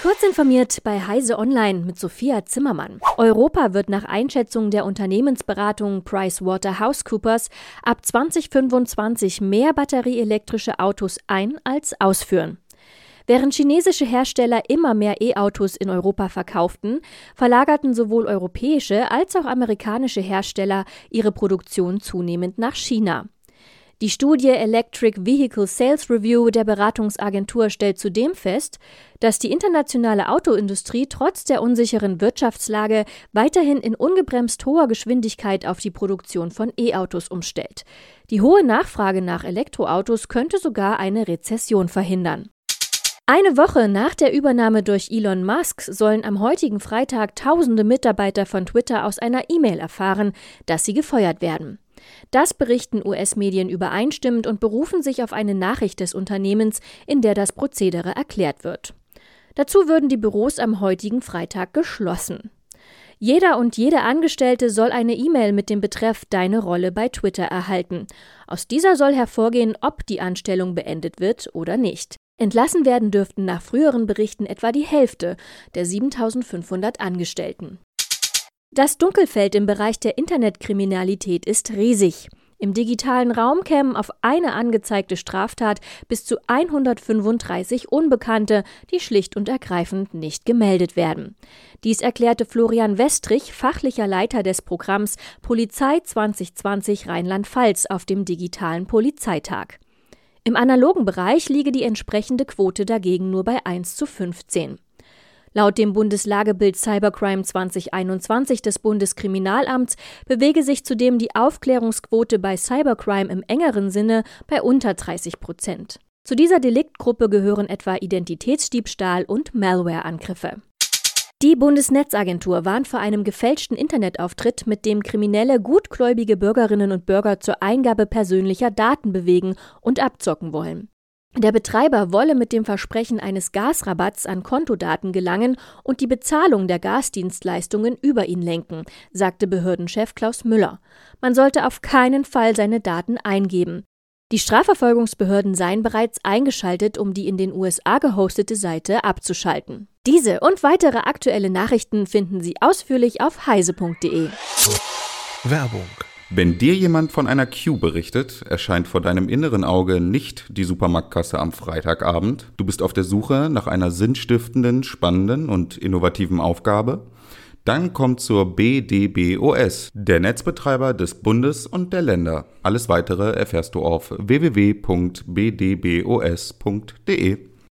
Kurz informiert bei Heise Online mit Sophia Zimmermann. Europa wird nach Einschätzung der Unternehmensberatung PricewaterhouseCoopers ab 2025 mehr batterieelektrische Autos ein als ausführen. Während chinesische Hersteller immer mehr E-Autos in Europa verkauften, verlagerten sowohl europäische als auch amerikanische Hersteller ihre Produktion zunehmend nach China. Die Studie Electric Vehicle Sales Review der Beratungsagentur stellt zudem fest, dass die internationale Autoindustrie trotz der unsicheren Wirtschaftslage weiterhin in ungebremst hoher Geschwindigkeit auf die Produktion von E-Autos umstellt. Die hohe Nachfrage nach Elektroautos könnte sogar eine Rezession verhindern. Eine Woche nach der Übernahme durch Elon Musk sollen am heutigen Freitag tausende Mitarbeiter von Twitter aus einer E-Mail erfahren, dass sie gefeuert werden. Das berichten US-Medien übereinstimmend und berufen sich auf eine Nachricht des Unternehmens, in der das Prozedere erklärt wird. Dazu würden die Büros am heutigen Freitag geschlossen. Jeder und jede Angestellte soll eine E-Mail mit dem Betreff Deine Rolle bei Twitter erhalten. Aus dieser soll hervorgehen, ob die Anstellung beendet wird oder nicht. Entlassen werden dürften nach früheren Berichten etwa die Hälfte der 7500 Angestellten. Das Dunkelfeld im Bereich der Internetkriminalität ist riesig. Im digitalen Raum kämen auf eine angezeigte Straftat bis zu 135 Unbekannte, die schlicht und ergreifend nicht gemeldet werden. Dies erklärte Florian Westrich, fachlicher Leiter des Programms Polizei 2020 Rheinland-Pfalz auf dem digitalen Polizeitag. Im analogen Bereich liege die entsprechende Quote dagegen nur bei 1 zu 15. Laut dem Bundeslagebild Cybercrime 2021 des Bundeskriminalamts bewege sich zudem die Aufklärungsquote bei Cybercrime im engeren Sinne bei unter 30 Prozent. Zu dieser Deliktgruppe gehören etwa Identitätsdiebstahl und Malware-Angriffe. Die Bundesnetzagentur warnt vor einem gefälschten Internetauftritt, mit dem Kriminelle gutgläubige Bürgerinnen und Bürger zur Eingabe persönlicher Daten bewegen und abzocken wollen. Der Betreiber wolle mit dem Versprechen eines Gasrabatts an Kontodaten gelangen und die Bezahlung der Gasdienstleistungen über ihn lenken, sagte Behördenchef Klaus Müller. Man sollte auf keinen Fall seine Daten eingeben. Die Strafverfolgungsbehörden seien bereits eingeschaltet, um die in den USA gehostete Seite abzuschalten. Diese und weitere aktuelle Nachrichten finden Sie ausführlich auf heise.de. Werbung. Wenn dir jemand von einer Queue berichtet, erscheint vor deinem inneren Auge nicht die Supermarktkasse am Freitagabend. Du bist auf der Suche nach einer sinnstiftenden, spannenden und innovativen Aufgabe. Dann kommt zur BDBOS, der Netzbetreiber des Bundes und der Länder. Alles weitere erfährst du auf www.bdbos.de.